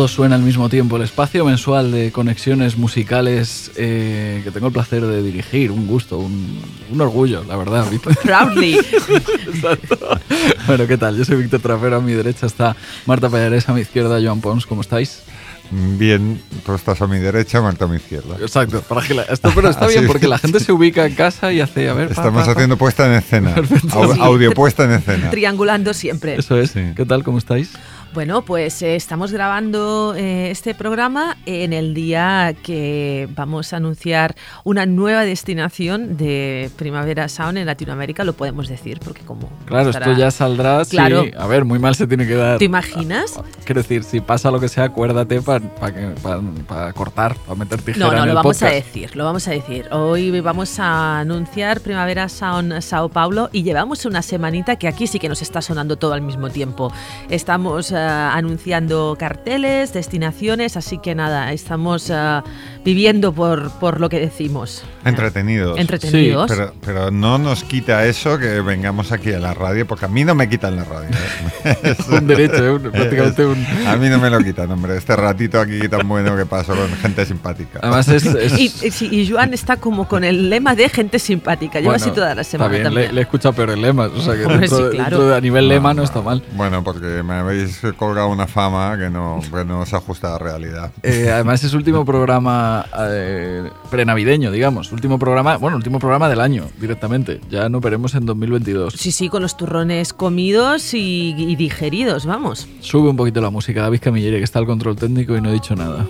Todo suena al mismo tiempo. El espacio mensual de conexiones musicales eh, que tengo el placer de dirigir. Un gusto, un, un orgullo, la verdad. Proudly. Bueno, ¿qué tal? Yo soy Víctor Trapero. A mi derecha está Marta Pallares, a mi izquierda Joan Pons. ¿Cómo estáis? Bien, tú estás a mi derecha, Marta a mi izquierda. Exacto. Para que la- esto, pero está bien porque la gente se ubica en casa y hace, a ver. pa, Estamos pa, pa. haciendo puesta en escena. Perfecto. Au- Sí. Audio puesta en escena. Triangulando siempre. Eso es. Sí. ¿Qué tal? ¿Cómo estáis? Bueno, pues eh, estamos grabando eh, este programa en el día que vamos a anunciar una nueva destinación de Primavera Sound en Latinoamérica, lo podemos decir, porque como... Claro, estará- esto ya saldrá. sí. Claro. A ver, muy mal se tiene que dar. ¿Te imaginas? Quiero decir, si pasa lo que sea, acuérdate para cortar, para meter tijera No, no, en lo el vamos a decir, lo vamos a decir. Hoy vamos a anunciar Primavera Sound Sao Paulo y llevamos una semanita que aquí sí que nos está sonando todo al mismo tiempo. Estamos anunciando carteles, destinaciones, así que nada, estamos eh, viviendo por, por lo que decimos. Entretenidos. Entretenidos. Pero, pero no nos quita eso que vengamos aquí a la radio, porque a mí no me quitan la radio. ¿eh? Es- un derecho, ¿eh? Un- prácticamente un... A mí no me lo quitan, hombre. Este ratito aquí tan bueno que paso con gente simpática. Además es... es- Y, y sí, y Joan está como con el lema de gente simpática. Lleva bueno, así toda la semana bien, también. le, le he escuchado peores lemas. O sea que dentro, sí, claro. dentro de- a nivel lema no está mal. Bueno, porque me habéis colgado una fama que no, que no se ajusta a la realidad. Eh, además es último programa eh, prenavideño, digamos. Último programa, bueno, último programa del año directamente. Ya no veremos en 2022. Sí, sí, con los turrones comidos y, y digeridos, vamos. Sube un poquito la música, David Camilleri, que está al control técnico y no he dicho nada.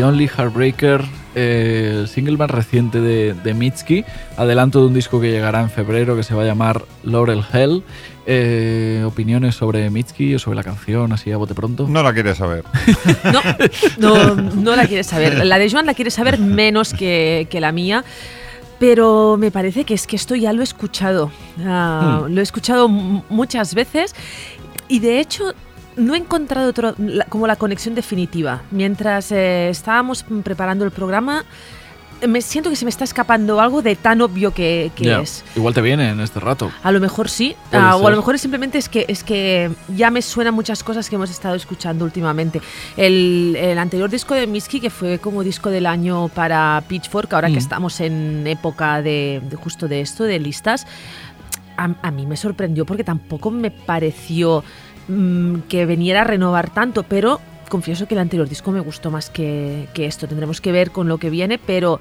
The Only Heartbreaker, eh, el single más reciente de, de Mitski, adelanto de un disco que llegará en febrero que se va a llamar Laurel Hell. Eh, opiniones sobre Mitski o sobre la canción, así a bote pronto. No la quieres saber. No, no, no la quieres saber. La de Joan la quiere saber menos que, que la mía. Pero me parece que es que esto ya lo he escuchado. Ah, Lo he escuchado muchas veces. Y de hecho, no he encontrado otro- la- como la conexión definitiva. Mientras eh, estábamos preparando el programa, me siento que se me está escapando algo de tan obvio que, es. Igual te viene en este rato. A lo mejor sí, ah, o a lo mejor es simplemente es que, es que ya me suenan muchas cosas que hemos estado escuchando últimamente. El, el anterior disco de Miski, que fue como disco del año para Pitchfork, ahora Mm. que estamos en época de, de justo de esto, de listas, a, a mí me sorprendió porque tampoco me pareció mm, que veniera a renovar tanto, pero confieso que el anterior disco me gustó más que, que esto. Tendremos que ver con lo que viene, pero...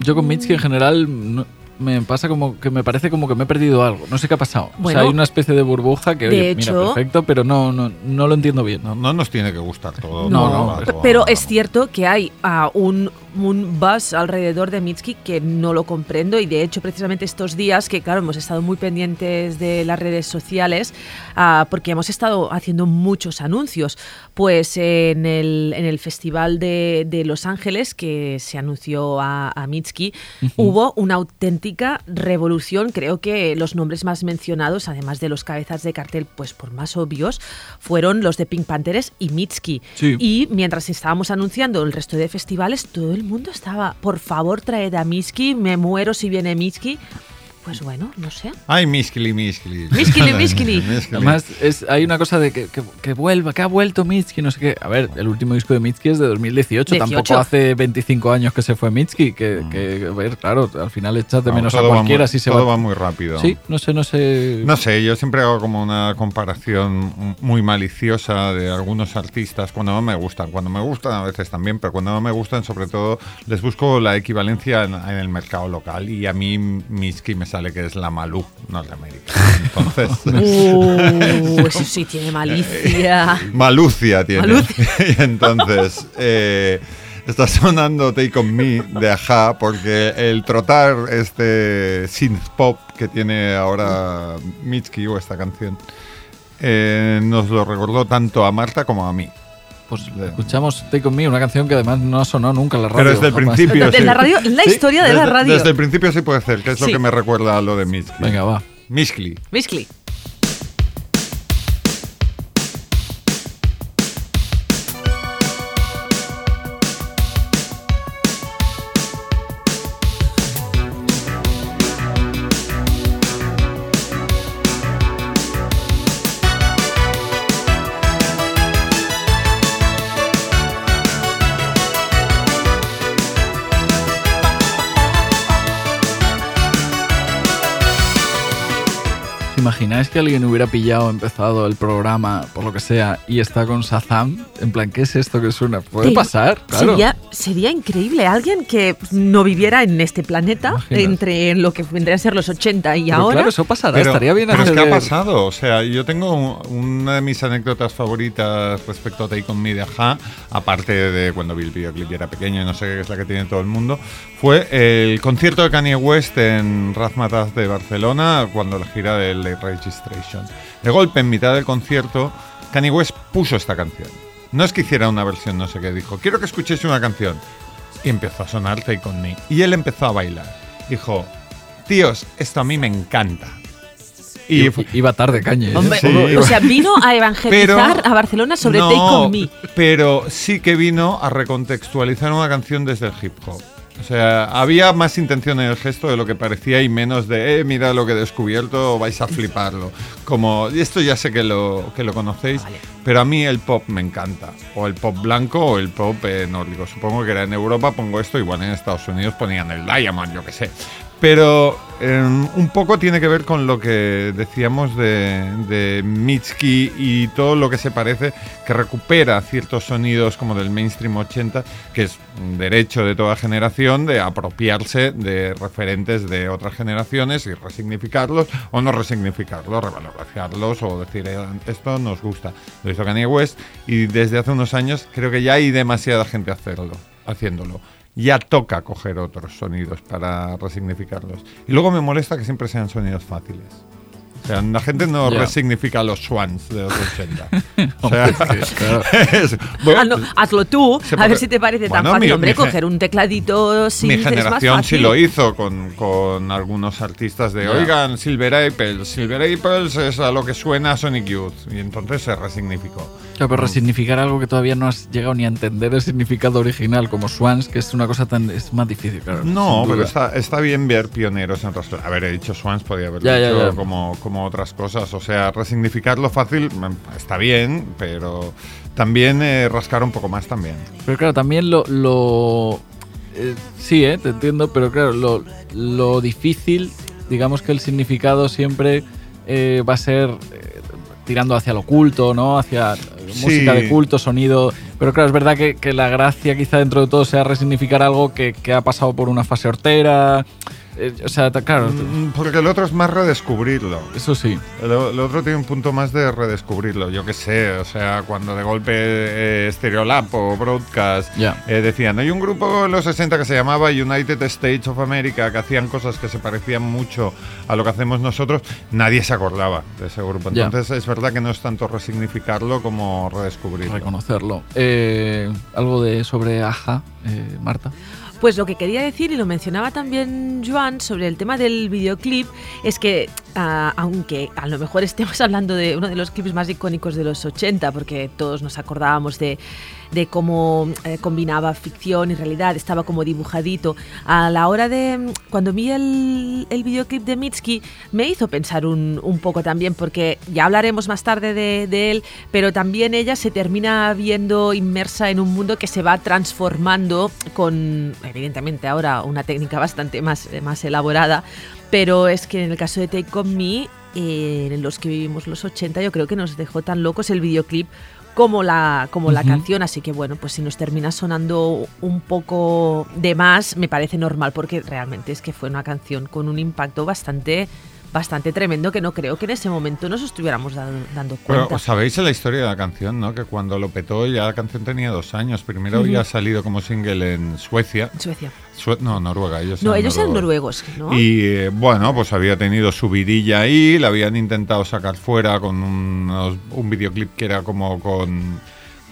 Yo con Mitski en general no- me pasa como que me parece como que me he perdido algo. No sé qué ha pasado. o Bueno, sea, hay una especie de burbuja que, de oye, hecho- mira, perfecto, pero no, no, no lo entiendo bien. No, no nos tiene que gustar todo. No, no. Pero es cierto que hay ah, un, un buzz alrededor de Mitski que no lo comprendo y de hecho precisamente estos días que claro hemos estado muy pendientes de las redes sociales ah, porque hemos estado haciendo muchos anuncios pues en el, en el festival de, de Los Ángeles que se anunció a, a Mitski hubo una auténtica revolución creo que los nombres más mencionados además de los cabezas de cartel pues por más obvios fueron los de Pink Panthers y Mitski Sí. y mientras estábamos anunciando el resto de festivales, todo el mundo estaba, por favor, traed a Mitski, me muero si viene Mitski. Pues bueno, no sé. Ay, Miskili, Miskili. Miskili, Miskili. Además, es, hay una cosa de que, que, que vuelva, que ha vuelto Mitski, no sé qué. A ver, el último disco de Mitski es de 2018, 18. tampoco hace 25 años que se fue Mitski, que, que, a ver, claro, al final echas de No, menos a va cualquiera muy- si se todo va. va muy rápido. Sí, no sé, no sé. No sé, yo siempre hago como una comparación muy maliciosa de algunos artistas cuando no me gustan. Cuando me gustan a veces también, pero cuando no me gustan, sobre todo, les busco la equivalencia en, en el mercado local. Y a mí Miski me sale que es la Malú norteamericana. Entonces, Uh, eso sí tiene malicia. Malucia tiene. Malucia. y entonces, eh, está sonando Take On Me de Aja porque el trotar este synth pop que tiene ahora Mitski o esta canción eh, nos lo recordó tanto a Marta como a mí. Pues escuchamos Take On Me, una canción que además no ha sonado nunca en la radio. Pero desde el jamás. principio. Sí. la radio, la Sí, historia de la radio. Desde el principio sí puede ser, que es lo que me recuerda a lo de Mitski. Venga, va. Miskli. Miskli. Imagináis que alguien hubiera pillado, empezado el programa, por lo que sea, y está con Shazam? En plan, ¿qué es esto que suena? ¿Puede pasar? Claro. Sería, sería increíble. Alguien que no viviera en este planeta, entre lo que vendrían a ser los 80 y Pero ahora. claro, eso pasará. Pero, Estaría bien pero es que ha pasado. O sea, yo tengo un- una de mis anécdotas favoritas respecto a Take On Me de Aja, aparte de cuando vi el videoclip y era pequeño y no sé qué es la que tiene todo el mundo, fue el concierto de Kanye West en Razmataz de Barcelona cuando la gira de Late Registration. De golpe, en mitad del concierto, Kanye West puso esta canción. No es que hiciera una versión, no sé qué, dijo, quiero que escuchéis una canción. Y empezó a sonar Take On Me. Y él empezó a bailar. Dijo, tíos, esto a mí me encanta. Y fue- Iba tarde, cañe. ¿eh? Hombre, Sí. o sea, vino a evangelizar Pero- a Barcelona sobre No, Take On Me. Pero sí que vino a recontextualizar una canción desde el hip hop. O sea, había más intención en el gesto de lo que parecía y menos de, eh, mira lo que he descubierto, vais a fliparlo. Como, esto ya sé que lo, que lo conocéis, pero a mí el pop me encanta. O el pop blanco o el pop eh, nórdico. Supongo que era en Europa, pongo esto, igual en Estados Unidos ponían el Diamond, yo qué sé. Pero eh, un poco tiene que ver con lo que decíamos de, de Mitski y todo lo que se parece, que recupera ciertos sonidos como del mainstream 80, que es un derecho de toda generación de apropiarse de referentes de otras generaciones y resignificarlos o no resignificarlos, revalorarlos o decir "Eh, esto nos gusta. Lo hizo Kanye West y desde hace unos años creo que ya hay demasiada gente hacerlo, haciéndolo ya toca coger otros sonidos para resignificarlos. Y luego me molesta que siempre sean sonidos fáciles. O sea, la gente no Ya. resignifica los swans de los 80. O sea, es que, claro. es- bueno, no, hazlo tú, a puede- ver si te parece tan Bueno, fácil. mi- Hombre, mi ge- coger un tecladito sin mi es más generación sí fácil. lo hizo con, con algunos artistas de, Ya. oigan, Silver Apples. Silver Apples es a lo que suena Sonic Youth. Y entonces se resignificó. Claro, pero resignificar algo que todavía no has llegado ni a entender el significado original, como Swans, que es una cosa tan. es más difícil, claro. No, pero está, está bien ver pioneros en otras. A ver, he dicho Swans, podía haberlo ya, dicho ya. Como, como otras cosas. O sea, resignificarlo fácil mm, está bien, pero también eh, rascar un poco más también. Pero claro, también lo. lo eh, sí, eh, te entiendo, pero claro, lo, lo difícil, digamos que el significado siempre eh, va a ser tirando hacia lo culto, ¿no? Hacia Sí. música de culto, sonido. Pero claro, es verdad que, que la gracia quizá dentro de todo sea resignificar algo que, que ha pasado por una fase hortera. Eh, o sea, claro, Mm, Porque el otro es más redescubrirlo. eso sí. El, el otro tiene un punto más de redescubrirlo. Yo qué sé, o sea, cuando de golpe eh, Stereolab o Broadcast Ya. eh, decían, hay un grupo en los 60 que se llamaba United States of America que hacían cosas que se parecían mucho a lo que hacemos nosotros, nadie se acordaba de ese grupo. Entonces es verdad que no es tanto resignificarlo como redescubrirlo. reconocerlo. Eh, algo de sobre Aja, eh, Marta. Pues lo que quería decir, y lo mencionaba también Joan, sobre el tema del videoclip, es que ah, aunque a lo mejor estemos hablando de uno de los clips más icónicos de los 80, porque todos nos acordábamos de, de cómo eh, combinaba ficción y realidad, estaba como dibujadito. A la hora de, cuando vi el, el videoclip de Mitski, me hizo pensar un, un poco también, porque ya hablaremos más tarde de, de él, pero también ella se termina viendo inmersa en un mundo que se va transformando con, evidentemente ahora, una técnica bastante más, eh, más elaborada, pero es que en el caso de Take On Me, eh, en los que vivimos los 80, yo creo que nos dejó tan locos el videoclip como la, como la canción, así que bueno, pues si nos termina sonando un poco de más, me parece normal, porque realmente es que fue una canción con un impacto bastante bastante tremendo que no creo que en ese momento nos estuviéramos dando, dando Pero cuenta. sabéis la historia de la canción, ¿no? Que cuando lo petó ya la canción tenía dos años. Primero había salido como single en Suecia. Suecia. Sue- no, Noruega. Ellos No, eran ellos eran noruegos. noruegos, ¿no? Y eh, bueno, pues había tenido su vidilla ahí, la habían intentado sacar fuera con unos- un videoclip que era como con,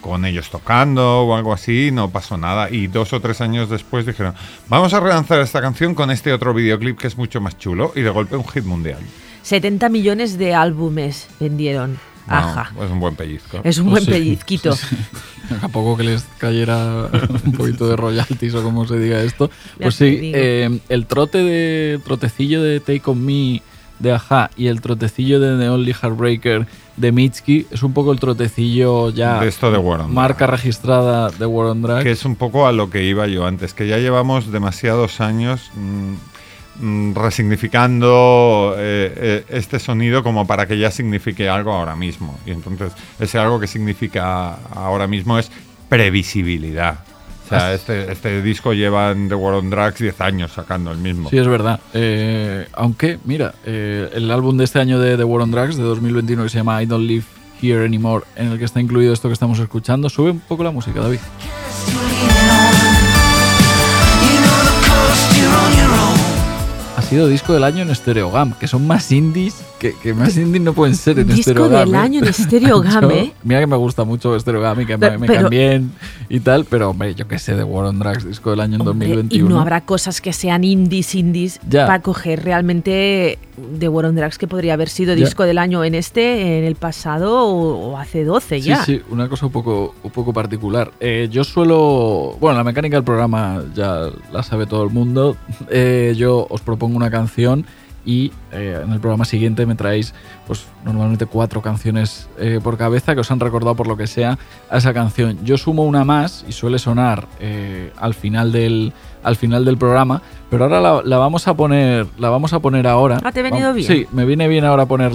con ellos tocando o algo así, no pasó nada. Y dos o tres años después dijeron, vamos a relanzar esta canción con este otro videoclip que es mucho más chulo y de golpe un hit mundial. 70 millones de álbumes vendieron. Ajá. Es un buen pellizco. Es un Pues buen sí, pellizquito. sí, sí. A poco que les cayera un poquito de royalties o como se diga esto. Pues sí, eh, el trote de trotecillo de Take On Me de Aja y el trotecillo de The Only Heartbreaker de Mitski es un poco el trotecillo ya de esto de Warren. marca registrada de War on Drag. Que es un poco a lo que iba yo antes, que ya llevamos demasiados años mm, mm, resignificando eh, eh, este sonido como para que ya signifique algo ahora mismo. Y entonces ese algo que significa ahora mismo es previsibilidad. Este, este disco lleva en The War on Drugs 10 años sacando el mismo. Sí, es verdad. Eh, aunque, mira, eh, el álbum de este año de The War on Drugs, de 2021, que se llama I Don't Live Here Anymore, en el que está incluido esto que estamos escuchando, sube un poco la música, David. Ha sido disco del año en Stereogam, que son más indies, que, que más indies no pueden ser en Disco del año en Stereogam, Yo- ¿eh? Mira que me gusta mucho Stereogam y que Pero- me, me pero- caen bien y tal, pero hombre, yo qué sé, The War on Drugs, disco del año en Hombre, 2021. Y no habrá cosas que sean indies, indies, Ya. para coger realmente de War on Drugs que podría haber sido Ya. disco del año en este, en el pasado o, o hace 12 Sí, ya. sí, una cosa un poco, un poco particular. Eh, yo suelo. Bueno, la mecánica del programa ya la sabe todo el mundo. Eh, yo os propongo una canción y eh, en el programa siguiente me traéis, pues normalmente cuatro canciones eh, por cabeza que os han recordado por lo que sea a esa canción. Yo sumo una más y suele sonar eh, al final del al final del programa, pero ahora la, la vamos a poner la vamos a poner ahora. Ah, ¿te venido bien? Sí, me viene bien ahora poner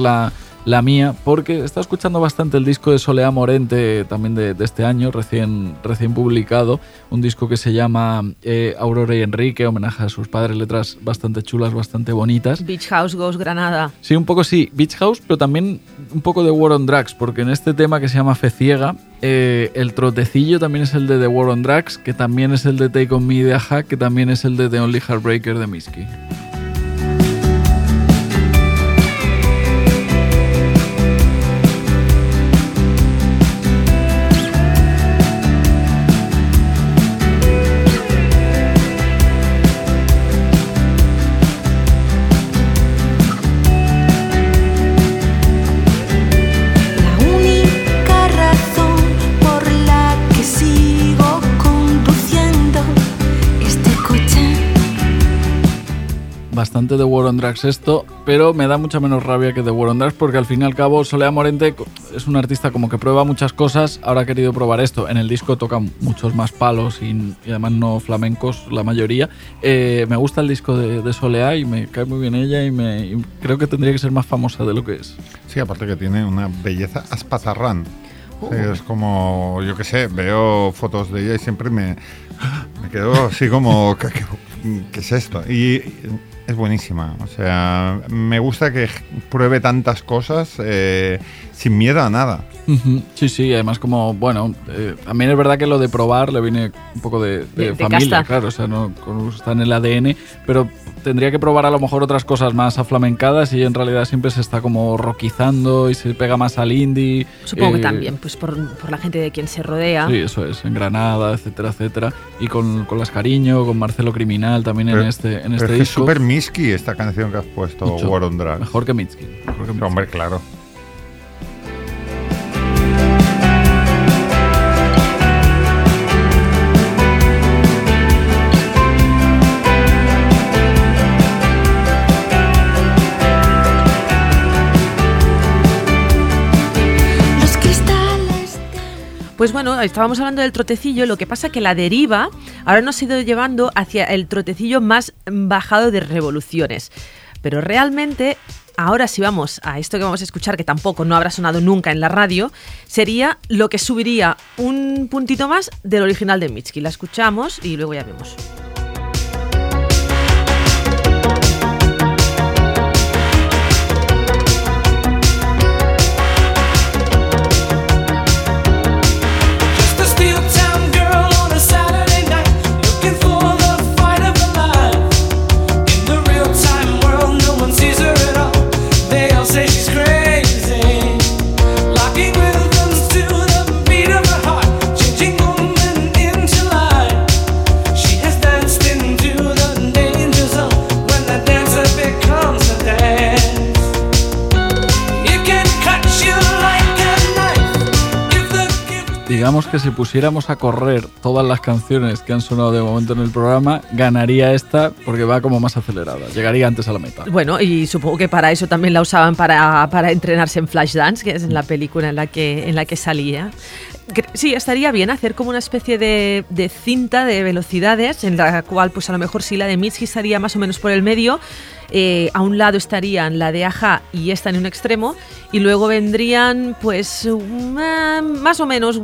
la, mía, porque está escuchando bastante el disco de Soleá Morente, también de, de este año, recién, recién publicado. Un disco que se llama eh, Aurora y Enrique, homenaje a sus padres, letras bastante chulas, bastante bonitas. Beach House Ghost Granada. Sí, un poco sí, Beach House, pero también un poco de War on Drugs, porque en este tema que se llama Fe Ciega, eh, el trotecillo también es el de The War on Drugs, que también es el de Take On Me de Aja, que también es el de The Only Heartbreaker de Miski. Bastante de War on Drugs esto, pero me da mucha menos rabia que de War on Drugs porque al fin y al cabo Soledad Morente es un artista como que prueba muchas cosas, ahora ha querido probar esto. En el disco toca muchos más palos y, y además no flamencos la mayoría. Eh, me gusta el disco de, de Soleá y me cae muy bien ella y, me, y creo que tendría que ser más famosa de lo que es. Sí, aparte que tiene una belleza aspatarrán. Sí, es como, yo qué sé, veo fotos de ella y siempre me, me quedo así como, ¿qué, qué- qué es esto? Y es buenísima. O sea, me gusta que pruebe tantas cosas eh, sin miedo a nada. Sí, sí, además como, bueno, eh, también es verdad que lo de probar le viene un poco de, de De- de familia, casta. claro, o sea, no está en el ADN, pero tendría que probar a lo mejor otras cosas más aflamencadas y en realidad siempre se está como roquizando y se pega más al indie. Supongo que eh, también, pues por, por la gente de quien se rodea. Sí, eso es, en Granada, etcétera, etcétera. Y con, con Las Cariño, con Marcelo Criminal también en este, en Pero este es que es disco. súper Miski esta canción que has puesto, Mucho. War on Drugs. Mejor que Mitski. mejor que Mitski. Hombre, claro. Pues bueno, estábamos hablando del trotecillo, lo que pasa que la deriva ahora nos ha ido llevando hacia el trotecillo más bajado de revoluciones. Pero realmente, ahora si vamos a esto que vamos a escuchar, que tampoco no habrá sonado nunca en la radio, sería lo que subiría un puntito más del original de Mitski. La escuchamos y luego ya vemos. Digamos que si pusiéramos a correr todas las canciones que han sonado de momento en el programa, ganaría esta porque va como más acelerada. Llegaría antes a la meta. Bueno, y supongo que para eso también la usaban para, para entrenarse en Flashdance, que es la película en la que, en la que salía. Sí, estaría bien hacer como una especie de, de cinta de velocidades, en la cual pues a lo mejor sí la de Mitski estaría más o menos por el medio. eh, a un lado estarían la de Aja y esta en un extremo, y luego vendrían pues um, eh, más o menos...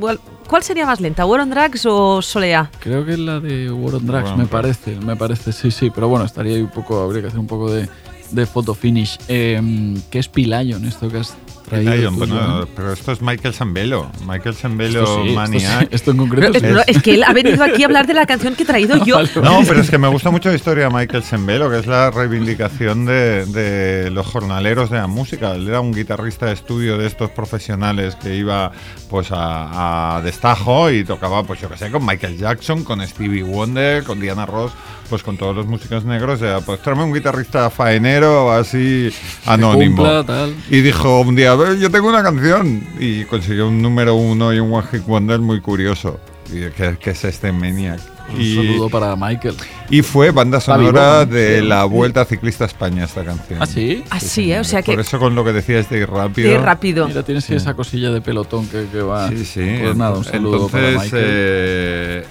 ¿Cuál sería más lenta, War on Drugs o Solea? Creo que es la de War on Drugs, me parece, me parece, sí, sí, pero bueno, estaría ahí un poco, habría que hacer un poco de, de photo finish. Eh, ¿Qué es P-Lion esto que has? Lion, bueno, pero esto es Michael Sambelo. Michael Sambelo Esto sí, esto Maniac. sí, esto en concreto es, no, es que él ha venido aquí a hablar de la canción que he traído yo. No, pero es que me gusta mucho la historia de Michael Sembelo, que es la reivindicación de, de los jornaleros de la música. Él era un guitarrista de estudio de estos profesionales que iba pues a, a destajo y tocaba, pues yo qué sé, con Michael Jackson, con Stevie Wonder, con Diana Ross, pues con todos los músicos negros. Era, pues tráeme un guitarrista faenero así anónimo. cumpla, tal. Y dijo un día, "A ver, yo tengo una canción. Y consiguió un número uno y un One Hit Wonder muy curioso. Y que, que es este Maniac. Un Y- saludo para Michael. y fue banda sonora de sí. la Vuelta Ciclista a España esta canción. ¿Ah, sí? Así, ¿eh? O sea que Por eso con lo que decías de ir rápido. de rápido. Mira, tienes ahí esa cosilla de pelotón que, que va. Sí, sí. Pues nada, un saludo Entonces, para Michael. eh,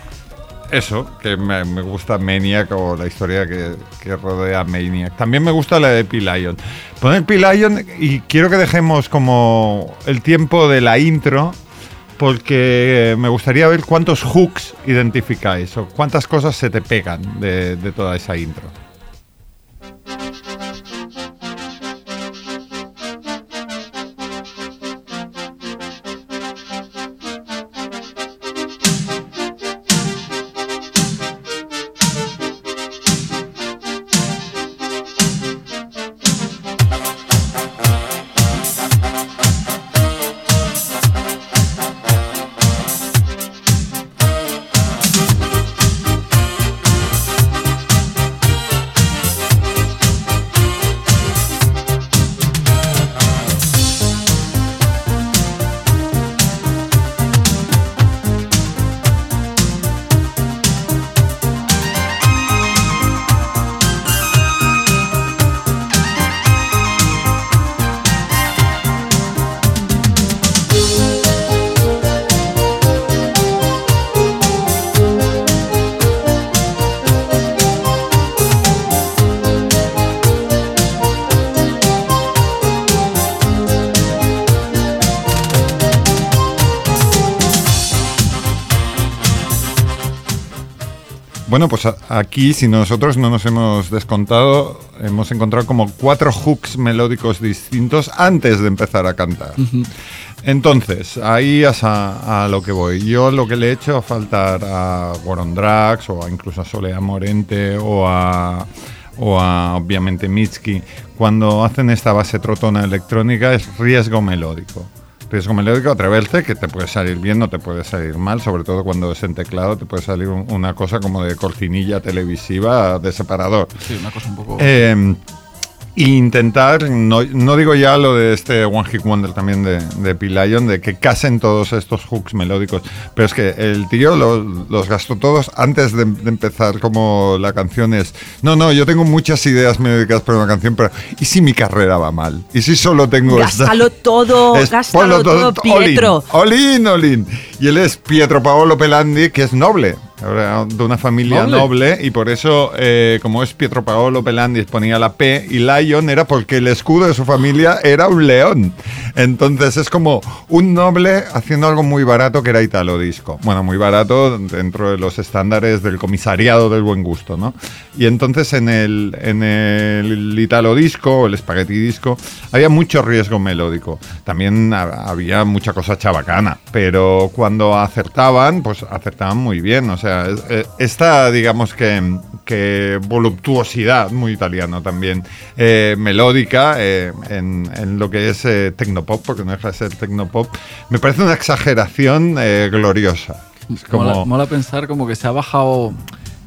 eso, que me, gusta Maniac o la historia que, rodea Maniac. También me gusta la de P-Lion. Poner P-Lion y quiero que dejemos como el tiempo de la intro porque me gustaría ver cuántos hooks identificáis o cuántas cosas se te pegan de toda esa intro. Bueno, pues aquí, si nosotros no nos hemos descontado, hemos encontrado como cuatro hooks melódicos distintos antes de empezar a cantar. Entonces, ahí es a, a lo que voy. Yo lo que le he hecho a faltar a Warren Drax o a incluso a Solea Morente o a, o a obviamente Mitski, cuando hacen esta base trotona electrónica es riesgo melódico. Riesgo melódico, atreverse, que te puede salir bien, no te puede salir mal, sobre todo cuando es en teclado, te puede salir un- una cosa como de cortinilla televisiva de separador. Sí, una cosa un poco. Eh, e intentar, no, no digo ya lo de este One Hit Wonder también de, de de que casen todos estos hooks melódicos, pero es que el tío lo- los gastó todos antes de, de empezar como la canción es, no, no, yo tengo muchas ideas melódicas para una canción, pero ¿y si mi carrera va mal? ¿Y si solo tengo esta? Gástalo todo, Es- gástalo todo, Pietro. Olin, olin, olin. Y él es Pietro Paolo Pelandi, que es noble, de una familia ¿Noble? noble, y por eso, eh, como es Pietro Paolo Pelandi, ponía la P, y Lion era porque el escudo de su familia era un león. Entonces es como un noble haciendo algo muy barato que era Italo Disco. Bueno, muy barato dentro de los estándares del comisariado del buen gusto, ¿no? Y entonces en el, en el Italo Disco, el Spaghetti Disco, había mucho riesgo melódico. También ha- había mucha cosa chabacana, pero cuando acertaban, pues acertaban muy bien. O sea, eh, esta, digamos que, que voluptuosidad, muy italiano también, eh, melódica eh, en, en lo que es eh, tecnopop, porque no deja de ser tecnopop, me parece una exageración gloriosa. Es como... Mola, mola pensar como que se ha bajado,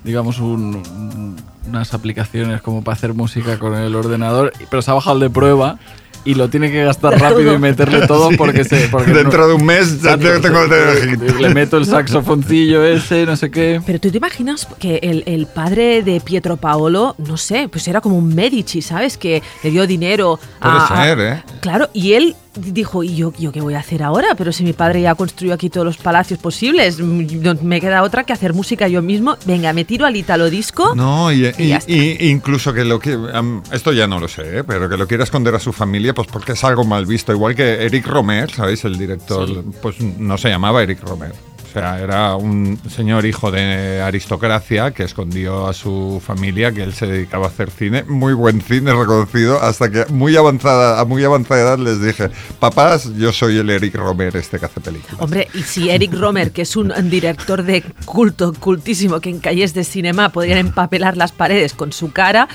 digamos, un- un- unas aplicaciones como para hacer música con el ordenador, pero se ha bajado el de prueba y lo tiene que gastar rápido y meterle todo Sí. porque se. Porque Dentro no- de un mes ya tengo el hit. Le meto el saxofoncillo ese, no sé qué. Pero tú te imaginas que el, el padre de Pietro Paolo, no sé, pues era como un Medici, ¿sabes? Que le dio dinero Puede a... a- ser, ¿eh? Claro, y él dijo, ¿y yo, yo qué voy a hacer ahora? Pero si mi padre ya construyó aquí todos los palacios posibles, mm, no me queda otra que hacer música yo mismo. Venga, me tiro al Italo Disco. No, y, Y y- ya está. y- incluso que lo que. esto ya no lo sé, ¿eh? pero que lo quiera esconder a su familia, pues porque es algo mal visto. Igual que Eric Romer, ¿sabéis? El director, pues no se llamaba Eric Romer. Era un señor hijo de aristocracia que escondió a su familia que él se dedicaba a hacer cine, muy buen cine reconocido, hasta que muy avanzada, a muy avanzada edad les dije, papás, yo soy el Eric Romer este que hace películas. Hombre, y si Eric Romer, que es un director de culto, cultísimo, que en calles de cinema podrían empapelar las paredes con su cara,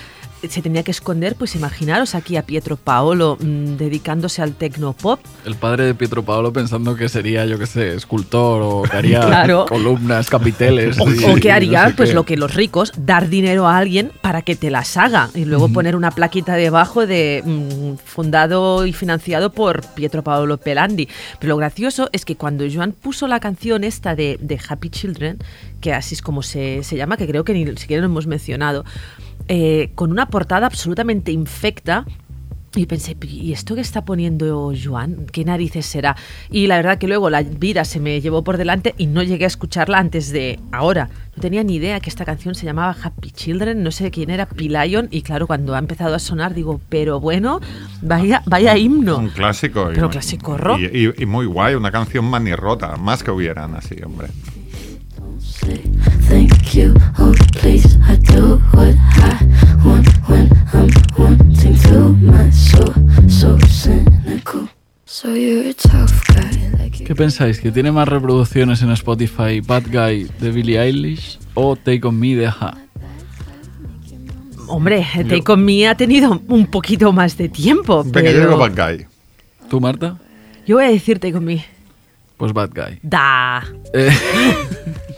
se tenía que esconder, pues imaginaros aquí a Pietro Paolo mm, dedicándose al tecnopop. El padre de Pietro Paolo pensando que sería, yo qué sé, escultor o que haría Claro. columnas, capiteles. O, y- o y que no haría, sé pues qué. lo que los ricos, dar dinero a alguien para que te las haga y luego poner una plaquita debajo de mm, fundado y financiado por Pietro Paolo Pelandi. Pero lo gracioso es que cuando Joan puso la canción esta de, de Happy Children, que así es como se, se llama, que creo que ni siquiera lo hemos mencionado, eh, con una portada absolutamente infecta, y pensé, ¿y esto que está poniendo Joan? ¿Qué narices será? Y la verdad que luego la vida se me llevó por delante y no llegué a escucharla antes de ahora. No tenía ni idea que esta canción se llamaba Happy Children, no sé quién era P-Lion y claro, cuando ha empezado a sonar digo, pero bueno, vaya, vaya himno. Un clásico. y- Pero clásico rock. Y, y- y muy guay, una canción manirrota, más que hubieran así, hombre. Thank you, oh please, I do what I pensáis? ¿Que tiene más reproducciones en Spotify Bad Guy de Billie Eilish o Take On Me de Aja? Hombre, Take On Me ha tenido un poquito más de tiempo, Venga, yo digo Bad Guy. ¿Tú, Marta? yo voy a decir Take On Me. Pues Bad Guy. Da. Eh,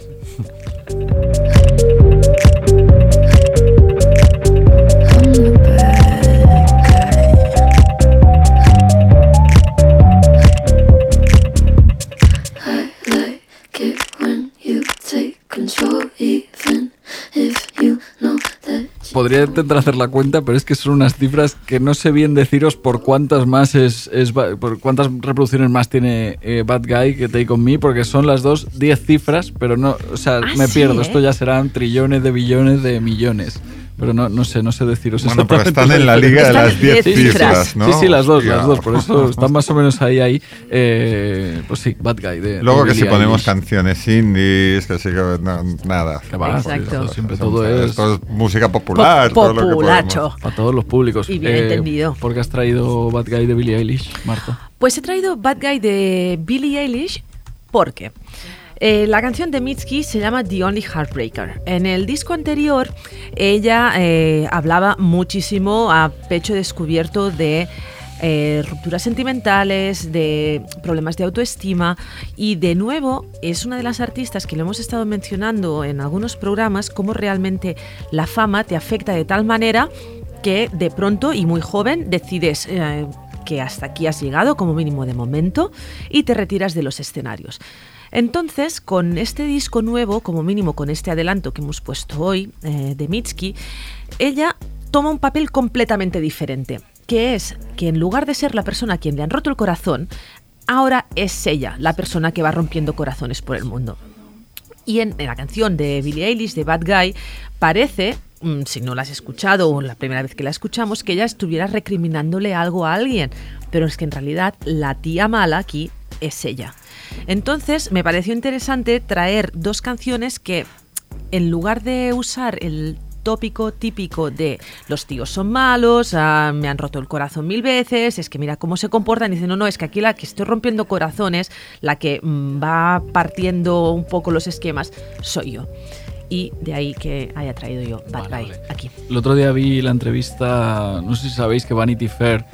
podría intentar hacer la cuenta, pero es que son unas cifras que no sé bien deciros por cuántas más es, es por cuántas reproducciones más tiene eh, Bad Guy que Take On Me, porque son las dos 10 cifras, pero no, o sea, Ah, me sí, pierdo. ¿eh? Esto ya serán trillones de billones de millones. Pero no, no sé, no sé deciros Bueno, pero están en la liga de las 10 diez cifras. ¿no? Sí, sí, las dos, las dos, por eso están más o menos ahí, ahí. Eh, pues sí, Bad Guy. De, Luego de que si ponemos canciones indies, que sí que no, nada. Que va, Exacto. esto siempre todo es esto es música popular. Po- todo lo que populacho. para todos los públicos. Eh, Y bien entendido. ¿Por qué has traído Bad Guy de Billie Eilish, Marta? Pues he traído Bad Guy de Billie Eilish porque eh, la canción de Mitski se llama The Only Heartbreaker. En el disco anterior ella eh, hablaba muchísimo a pecho descubierto de eh, rupturas sentimentales, de problemas de autoestima y de nuevo es una de las artistas que lo hemos estado mencionando en algunos programas, cómo realmente la fama te afecta de tal manera que de pronto y muy joven decides que hasta aquí has llegado como mínimo de momento y te retiras de los escenarios. Entonces, con este disco nuevo, como mínimo con este adelanto que hemos puesto hoy eh, de Mitski, ella toma un papel completamente diferente, que es que en lugar de ser la persona a quien le han roto el corazón, ahora es ella la persona que va rompiendo corazones por el mundo. Y en, en la canción de Billie Eilish, de Bad Guy, parece, mm, si no la has escuchado o la primera vez que la escuchamos, que ella estuviera recriminándole algo a alguien. Pero es que en realidad la tía mala aquí es ella. Entonces me pareció interesante traer dos canciones que, en lugar de usar el tópico típico de los tíos son malos, ah, me han roto el corazón mil veces, es que mira cómo se comportan, y dicen, no, no, es que aquí la que estoy rompiendo corazones, la que mm, va partiendo un poco los esquemas, soy yo. Y de ahí que haya traído yo Bad Vale, Guy vale. aquí. El otro día vi la entrevista, no sé si sabéis que Vanity Fair,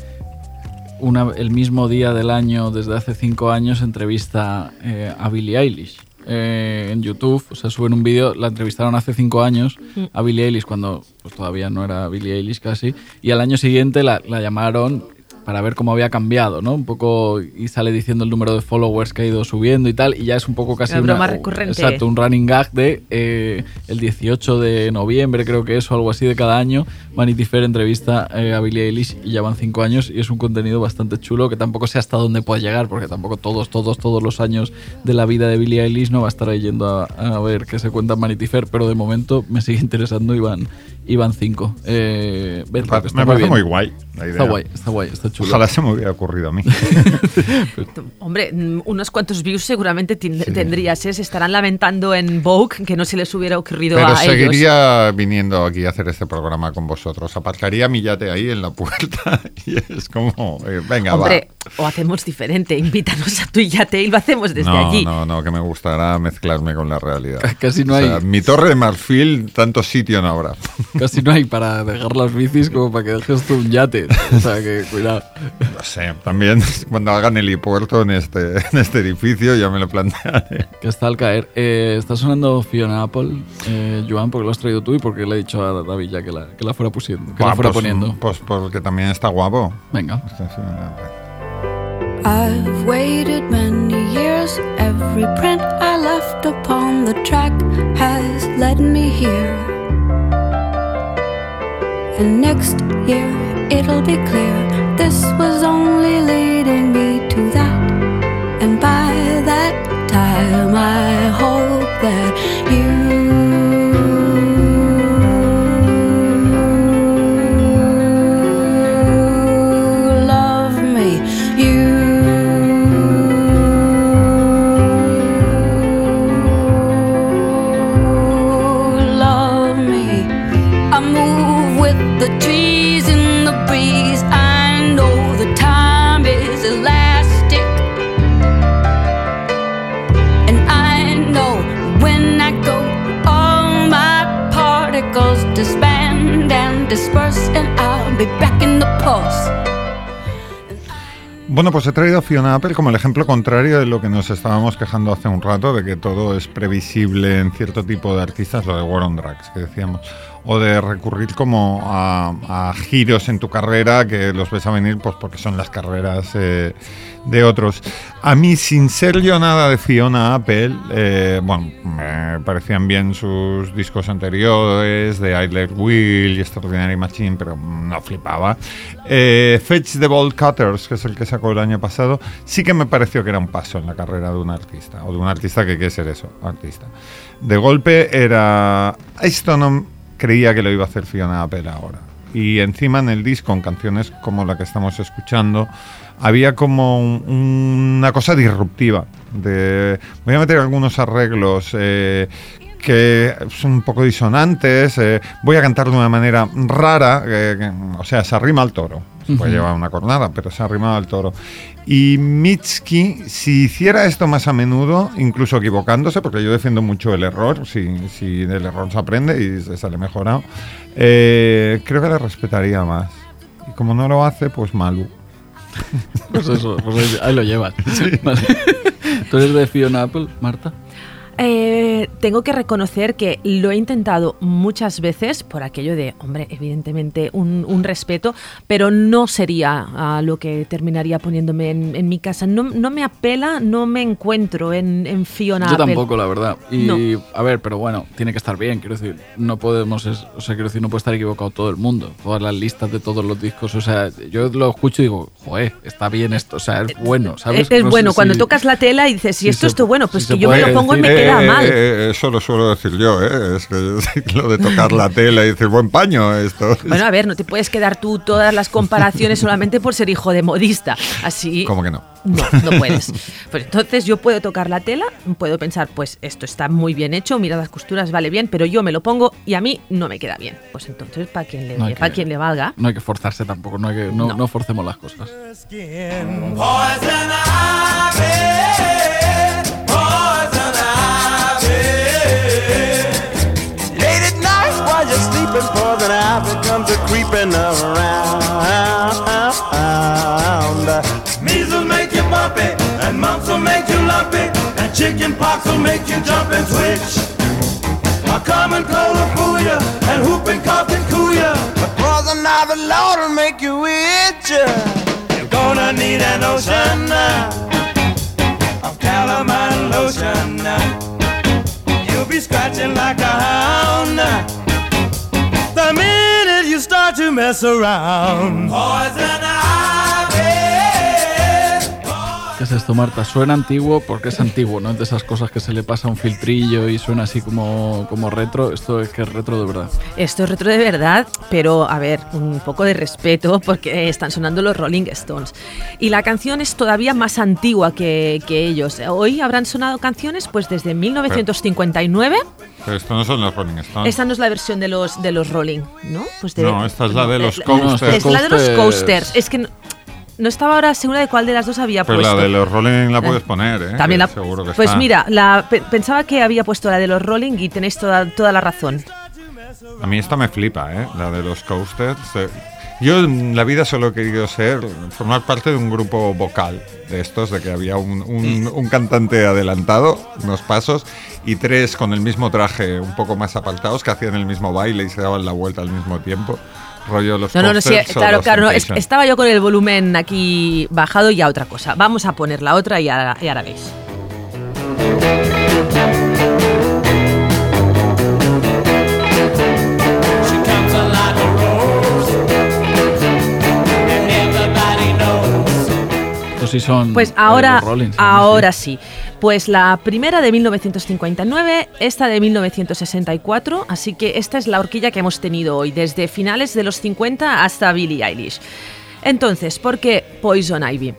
una- el mismo día del año, desde hace cinco años, entrevista eh, a Billie Eilish. eh, en YouTube, o sea, suben un vídeo, la entrevistaron hace cinco años a Billie Eilish cuando pues, todavía no era Billie Eilish casi, y al año siguiente la, la llamaron para ver cómo había cambiado, ¿no? Un poco, y sale diciendo el número de followers que ha ido subiendo y tal, y ya es un poco casi Una broma recurrente. Exacto, un running gag de eh, el 18 de noviembre, creo que es, o algo así de cada año. Vanity Fair entrevista eh, a Billie Eilish y ya van cinco años y es un contenido bastante chulo que tampoco sé hasta dónde puede llegar, porque tampoco todos, todos, todos los años de la vida de Billie Eilish no va a estar ahí yendo a, a ver qué se cuenta en Vanity Fair, pero de momento me sigue interesando y van, y van cinco. Eh, Me parece bien. muy guay la idea. Está guay, está guay, está chulo. Ojalá se me hubiera ocurrido a mí. Hombre, mm, unos cuantos views seguramente tin- tendrías, ¿eh? Se estarán lamentando en Vogue que no se les hubiera ocurrido Pero a ellos. seguiría viniendo aquí a hacer este programa con vosotros. Aparcaría mi yate ahí en la puerta y es como, eh, venga, Hombre, va. o hacemos diferente, invítanos a tu yate y lo hacemos desde no, allí. no, no, que me gustará mezclarme con la realidad. Casi no O sea, hay- mi torre de marfil, tanto sitio no habrá. Casi no hay para dejar las bicis como para que dejes tú un yate. O sea que cuidado. No sé, también cuando hagan helipuerto en este, en este edificio ya me lo plantearé. Que está al caer. Eh, está sonando Fiona Apple, eh, Joan, porque lo has traído tú y porque le he dicho a David ya que la, que la fuera, pusiendo, que la Buah, fuera pues, poniendo. Pues porque también está guapo. Venga. I've waited many years. Every print I left upon the track has led me here. And next year it'll be clear this was only leading me to that. And by that time, I hope that Bueno, pues he traído a Fiona Apple como el ejemplo contrario de lo que nos estábamos quejando hace un rato, de que todo es previsible en cierto tipo de artistas, lo de War on Drugs que decíamos, o de recurrir como a, giros en tu carrera que los ves a venir pues porque son las carreras eh, de otros. A mí, sin ser yo nada de Fiona Apple, eh, bueno, me parecían bien sus discos anteriores, de Idler Will y Extraordinary Machine, pero no flipaba. Eh, Fetch the Ball Cutters, que es el que sacó el año pasado, sí que me pareció que era un paso en la carrera de un artista, o de un artista que quiere ser eso, artista. De golpe era... Esto creía que lo iba a hacer Fiona Apple ahora. Y encima en el disco, con canciones como la que estamos escuchando, había como un- una cosa disruptiva. Voy a meter algunos arreglos eh, que son un poco disonantes, eh, voy a cantar de una manera rara, eh, o sea, se arrima al toro. Se puede llevar una cornada, pero se arrima al toro. Y Mitski, si hiciera esto más a menudo, incluso equivocándose, porque yo defiendo mucho el error, si, si del error se aprende y se sale mejorado, eh, creo que le respetaría más. Y como no lo hace, pues Malu. Pues eso, pues ahí, ahí lo llevas. Vale. ¿Tú eres de Fiona Apple, Marta? Eh, tengo que reconocer que lo he intentado muchas veces por aquello de, hombre, evidentemente un, un respeto, pero no sería ah, lo que terminaría poniéndome en, en mi casa. No, no me apela, no me encuentro en, en Fiona Yo Apple. tampoco, la verdad. Y No. a ver, pero bueno, tiene que estar bien, quiero decir, no podemos, es- o sea, quiero decir, no puede estar equivocado todo el mundo. Todas las listas de todos los discos, o sea, yo lo escucho y digo, joder, está bien esto, o sea, es bueno, ¿sabes? Es, es No bueno, cuando si- tocas la tela y dices, si si esto está bueno, pues si que yo me lo pongo y me decir, queda Eh, mal. eh, eso lo suelo decir yo, ¿eh? Es que lo de tocar la tela y decir, buen paño esto. Bueno, a ver, no te puedes quedar tú todas las comparaciones solamente por ser hijo de modista. Así. ¿Cómo que no? No, no puedes. Pues entonces yo puedo tocar la tela, puedo pensar, pues esto está muy bien hecho, mira las costuras, vale bien, pero yo me lo pongo y a mí no me queda bien. Pues entonces, para quien le, No para quien le valga. No hay que forzarse tampoco, no, hay que, no, No. no forcemos las cosas. Chicken pox will make you jump and twitch. A common cold will fool you, and whooping cough can cool you. But poison ivy, Lord, will make you itch. You're gonna need an ocean uh, of calamine lotion. uh. You'll be scratching like a hound uh, the minute you start to mess around. Poison ivy. ¿Qué es esto, Marta? Suena antiguo porque es antiguo, ¿no? Es de esas cosas que se le pasa un filtrillo y suena así como, como retro. Esto es que es retro de verdad. Esto es retro de verdad, pero a ver, un poco de respeto porque están sonando los Rolling Stones. Y la canción es todavía más antigua que, que ellos. Hoy habrán sonado canciones pues desde 1959. Pero esto no son los Rolling Stones. Esta no es la versión de los, de los Rolling, ¿no? Pues de- No, esta es la de los eh, Coasters. Es la de los Coasters. Coasters. Es que no, no estaba ahora segura de cuál de las dos había puesto. la de los Rolling la puedes poner, ¿eh? También la, Seguro que pues está. mira, la, pe- pensaba que había puesto la de los Rolling y tenéis toda, toda la razón. A mí esta me flipa, ¿eh? La de los Coasters. eh. Yo en la vida solo he querido ser, formar parte de un grupo vocal de estos, de que había un, un- un cantante adelantado, unos pasos, y tres con el mismo traje, un poco más apartados, que hacían el mismo baile y se daban la vuelta al mismo tiempo. Rollo los No, no, no, sí, claro, claro. no, es- estaba yo con el volumen aquí bajado y a otra cosa. Vamos a poner la otra y ahora, y ahora veis. Estos sí son Pues eh, ahora, Rolling, sí, ahora sí. Pues la primera de 1959, esta de 1964, así que esta es la horquilla que hemos tenido hoy, desde finales de los 50 hasta Billie Eilish. Entonces, ¿por qué Poison Ivy?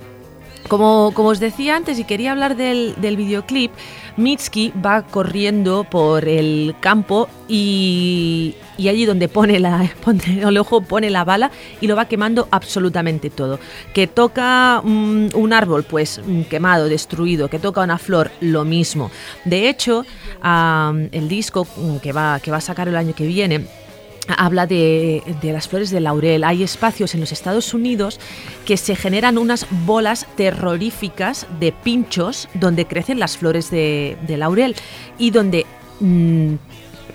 Como, os decía antes y quería hablar del, videoclip, Mitski va corriendo por el campo y, allí donde pone, la, el ojo pone la bala y lo va quemando absolutamente todo. Que toca mm, un árbol, pues mm, quemado, destruido. Que toca una flor, lo mismo. De hecho, el disco mm, que va, que va a sacar el año que viene habla de, de las flores de laurel. Hay espacios en los Estados Unidos que se generan unas bolas terroríficas de pinchos donde crecen las flores de, laurel y donde mm,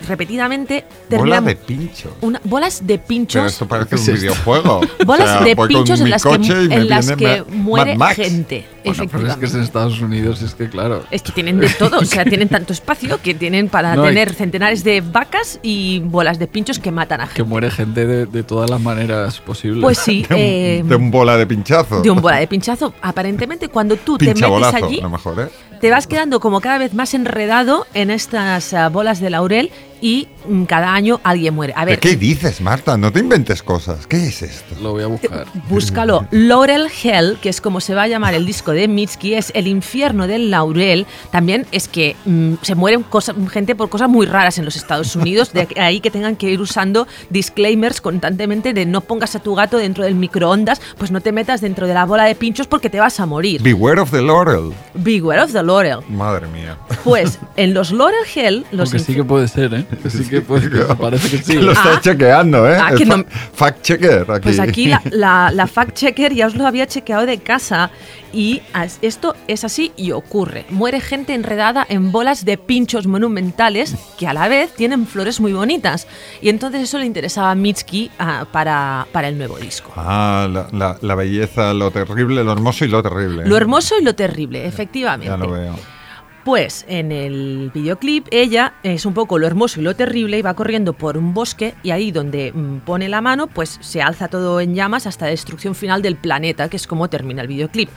repetidamente Bola terminan de pincho. una- bolas de Pero pinchos. esto parece ¿Qué es un videojuego. Bolas O sea, de pinchos en las que, en las que muere gente. Bueno, pero es que es en Estados Unidos, es que claro. Es que tienen de todo, o sea, tienen tanto espacio que tienen para No, y- tener centenares de vacas y bolas de pinchos que matan a gente. Que muere gente de, de todas las maneras posibles. Pues sí, De un, eh, de un bola de pinchazo. de un bola de pinchazo. Aparentemente, cuando tú te metes allí, a lo mejor, ¿eh? te vas quedando como cada vez más enredado en estas ah, bolas de laurel y mm, cada año alguien muere. A ¿De ver, qué dices, Marta? No te inventes cosas. ¿Qué es esto? Lo voy a buscar. búscalo. Laurel Hell, que es como se va a llamar el disco de Mitski, es el infierno del laurel. También es que mm, se mueren gente por cosas muy raras en los Estados Unidos. De ahí que tengan que ir usando disclaimers constantemente de no pongas a tu gato dentro del microondas, pues no te metas dentro de la bola de pinchos porque te vas a morir. Beware of the Laurel. Beware of the Laurel. Madre mía. Pues en los Laurel Hell, los Aunque sí que puede ser, ¿eh? Así que pues parece que sí. Lo estás Ah. chequeando, ¿eh? Ah, que no- Fact checker aquí. Pues aquí la, la, la fact-checker ya os lo había chequeado de casa y as- esto es así y ocurre. Muere gente enredada en bolas de pinchos monumentales que a la vez tienen flores muy bonitas. Y entonces eso le interesaba a Mitski ah, para, para el nuevo disco. Ah, la, la- la belleza, lo terrible, lo hermoso y lo terrible. Lo hermoso y lo terrible, efectivamente. Ya lo veo. Pues en el videoclip ella es un poco lo hermoso y lo terrible y va corriendo por un bosque y ahí donde mm, pone la mano pues se alza todo en llamas hasta la destrucción final del planeta, que es como termina el videoclip.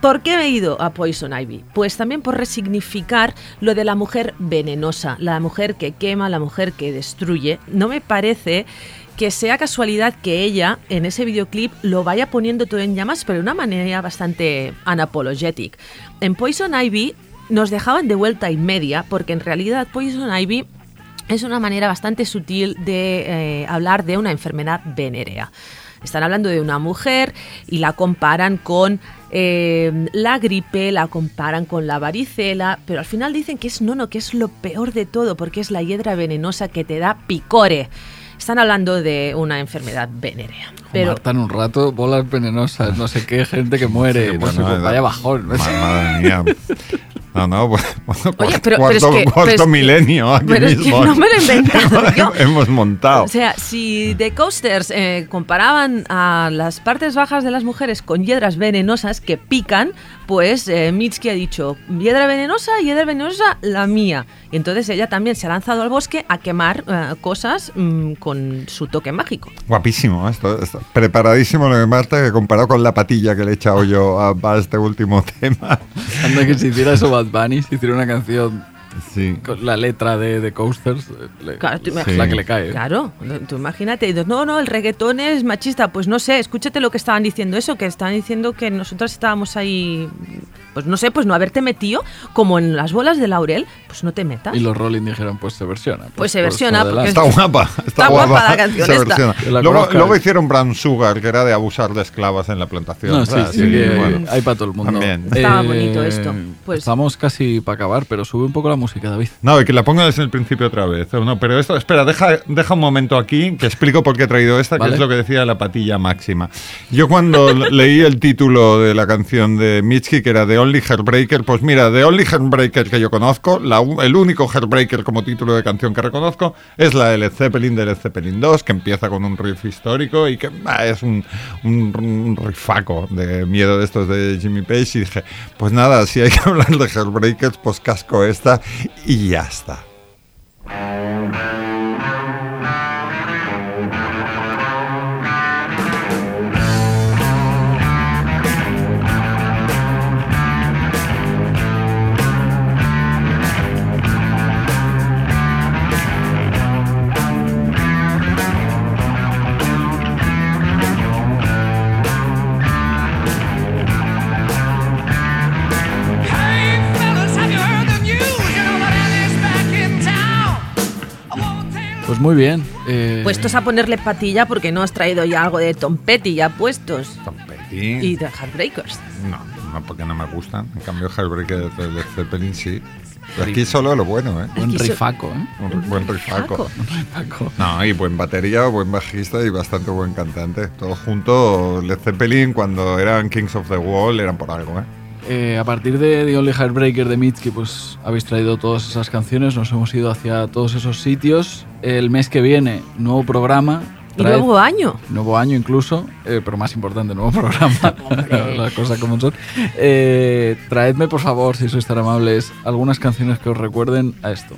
¿Por qué he ido a Poison Ivy? Pues también por resignificar lo de la mujer venenosa, la mujer que quema, la mujer que destruye. No me parece que sea casualidad que ella en ese videoclip lo vaya poniendo todo en llamas, pero de una manera bastante unapologetic. En Poison Ivy nos dejaban de vuelta y media, porque en realidad Poison Ivy es una manera bastante sutil de eh, hablar de una enfermedad venérea. Están hablando de una mujer y la comparan con eh, la gripe, la comparan con la varicela, pero al final dicen que es no, no, que es lo peor de todo, porque es la hiedra venenosa que te da picore. Están hablando de una enfermedad venérea. Pero un rato, bolas venenosas, no sé qué, gente que muere, Sí, no sé, bueno, vaya bajón. ma- Madre mía. No, no, pues, bueno, Oye, cuarto, pero- es cuarto- que- cuarto pero es que- milenio aquí pero es que mismo. no me lo he inventado yo. Hemos montado. O sea, si The Coasters eh, comparaban a las partes bajas de las mujeres con hiedras venenosas que pican, pues eh, Mitski ha dicho, hiedra venenosa, hiedra venenosa, la mía. Y entonces ella también se ha lanzado al bosque a quemar eh, cosas mm, con su toque mágico. Guapísimo, esto, esto. preparadísimo lo de Marta que comparado con la patilla que le he echado yo a, a este último tema. Anda que si hiciera eso Bad Bunny, si hiciera una canción Sí. con la letra de, de Coasters, eh, le- Claro, tú es imagi- la que le cae. Claro, tú imagínate, y dices, no, no, el reggaetón es machista. Pues no sé, escúchate lo que estaban diciendo eso, que estaban diciendo que nosotros estábamos ahí, pues no sé, pues no haberte metido como en las bolas de laurel, pues no te metas. Y los Rolling dijeron, pues se versiona. Pues se versiona, adelante. porque Está guapa, está, Está guapa la canción se esta. versiona. Que la Luego, hicieron Brown Sugar, que era de abusar de esclavas en la plantación. No, sí, sea, sí, que bueno. hay para todo el mundo. También. Estaba bonito esto, pues. Estamos casi para acabar, pero sube un poco la música, David. No, y que la ponga desde el principio otra vez. No, pero esto, espera, deja, deja un momento aquí, que explico por qué he traído esta, Vale. que es lo que decía la patilla máxima. Yo cuando leí el título de la canción de Mitski, que era The Only Heartbreaker, pues mira, The Only Heartbreaker que yo conozco, el único Heartbreaker como título de canción que reconozco, es la de Led Zeppelin de Led Zeppelin 2, que empieza con un riff histórico y que es un, un, un rifaco de miedo de estos de Jimmy Page. Y dije, pues nada, si hay que hablar de Heartbreakers, pues casco esta y ya está. Muy bien. eh, Puestos a ponerle patilla porque no has traído ya algo de Tom Petty ya puestos. Tom Petty. Y de Heartbreakers. No, no, porque no me gustan. En cambio, Heartbreaker de Led Zeppelin sí. Pero aquí solo lo bueno, ¿eh? Buen rifaco, ¿eh? Un buen rifaco. Rifaco. No, y buen batería, buen bajista y bastante buen cantante. Todo junto, Led Zeppelin, cuando eran Kings of the Wall, eran por algo, ¿eh? Eh, a partir de The Only Heartbreaker de Mitski, pues habéis traído todas esas canciones, nos hemos ido hacia todos esos sitios. El mes que viene, nuevo programa. Y nuevo año. Nuevo año incluso, eh, pero más importante, nuevo programa. Las cosas como son. Eh, traedme, por favor, si sois tan amables, algunas canciones que os recuerden a esto.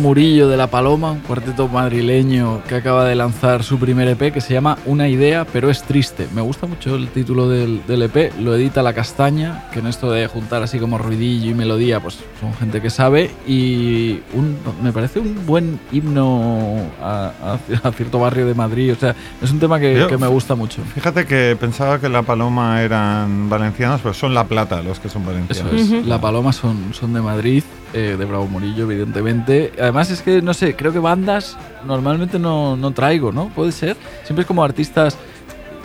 Murillo de La Paloma, un cuarteto madrileño que acaba de lanzar su primer EP que se llama Una idea, pero es triste. Me gusta mucho el título del, del EP, lo edita La Castaña, que en esto de juntar así como ruidillo y melodía, pues son gente que sabe y un- me parece un buen himno a, a- a cierto barrio de Madrid. O sea, es un tema que, Yo- que me gusta mucho. Fíjate que pensaba que La Paloma eran valencianos, pero son La Plata los que son Eso valencianos. La Paloma son, son de Madrid, eh, de Bravo Murillo, evidentemente. Además, es que, no sé, creo que bandas normalmente no, no traigo, ¿no? Puede ser. Siempre es como artistas,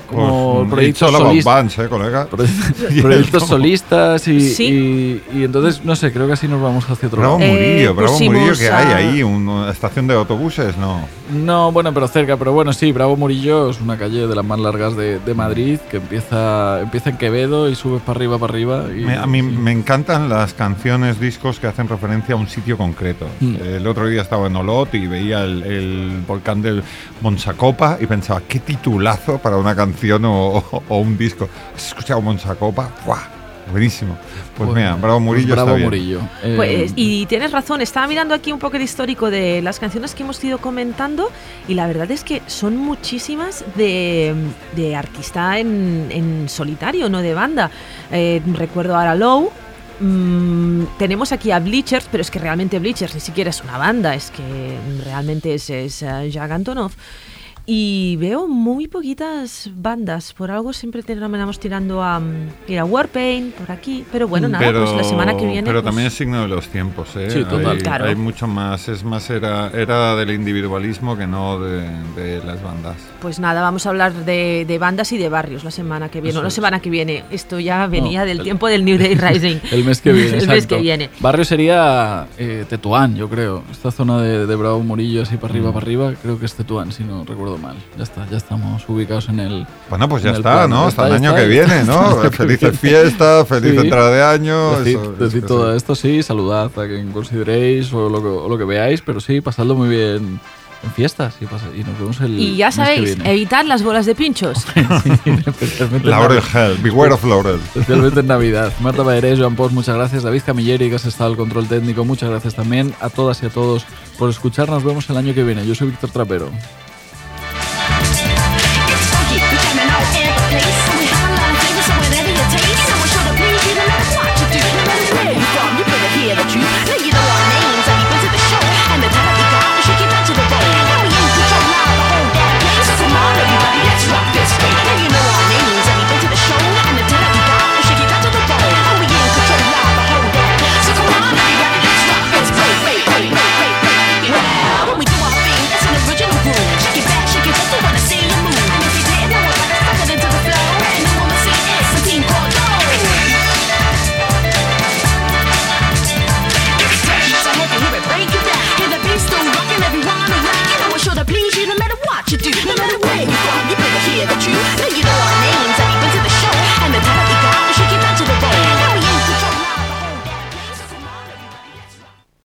como Pues, proyectos all about solistas. ¿eh, colega? Proye- proyectos solistas y, Sí. y- y entonces, no sé, creo que así nos vamos hacia otro Bravo lado. Eh, Murillo, Bravo Murillo que a- hay ahí, una estación de autobuses, no. No, bueno, pero cerca, pero bueno, sí, Bravo Murillo es una calle de las más largas de, de Madrid que empieza, empieza en Quevedo y subes para arriba, para arriba. Y, Me- a mí sí. me encantan las canciones, discos que hacen referencia a un sitio concreto. Mm. El otro día estaba en Olot y veía el, el volcán del Monsacopa y pensaba, qué titulazo para una canción o, o- o un disco. ¿Has escuchado Monsacopa? ¡Buah! Buenísimo. Pues Bueno, mira, Bravo pues Murillo Bravo está bien. Murillo. Eh, Pues, y tienes razón, estaba mirando aquí un poco el histórico de las canciones que hemos ido comentando y la verdad es que son muchísimas de, de artista en, en solitario, no de banda. Eh, recuerdo ahora Low. mm, tenemos aquí a Bleachers, pero es que realmente Bleachers ni siquiera es una banda, es que realmente es, es eh, Jack Antonoff. Y veo muy poquitas bandas, por algo siempre terminamos tirando a, mm, ir a Warpaint, por aquí, pero bueno, nada, pero, pues la semana que viene... Pero pues- también es signo de los tiempos, ¿eh? Sí, total. Hay, Claro. hay mucho más, es más era, era del individualismo que no de, de las bandas. Pues nada, vamos a hablar de, de bandas y de barrios la semana que viene. Eso No la semana que viene. Esto ya venía No, del el- tiempo del New Day Rising. El mes que viene. El mes que viene. Barrio sería eh, Tetuán, yo creo. Esta zona de, de Bravo Murillo, así para Mm. arriba, para arriba, creo que es Tetuán, si no recuerdo mal. Ya está, ya estamos ubicados en el. Bueno, pues ya está, plan. ¿no? Ya Hasta está, el año está, que viene. ¿no? Felices fiestas, feliz Sí. entrada de año. Decid, eso- decid eso todo sí. esto, sí, saludad a quien consideréis o lo que, o lo que veáis, pero sí, pasadlo muy bien en fiestas y, pasa- y nos vemos el. Y ya mes que sabéis, viene. evitar las bolas de pinchos. Laurel. Hell, beware of Laurel. Especialmente en Navidad. Marta Baerés, Joan Pons, muchas gracias. David Camilleri, que has estado al control técnico, muchas gracias también. A todas y a todos por escuchar. Nos vemos el año que viene. Yo soy Víctor Trapero.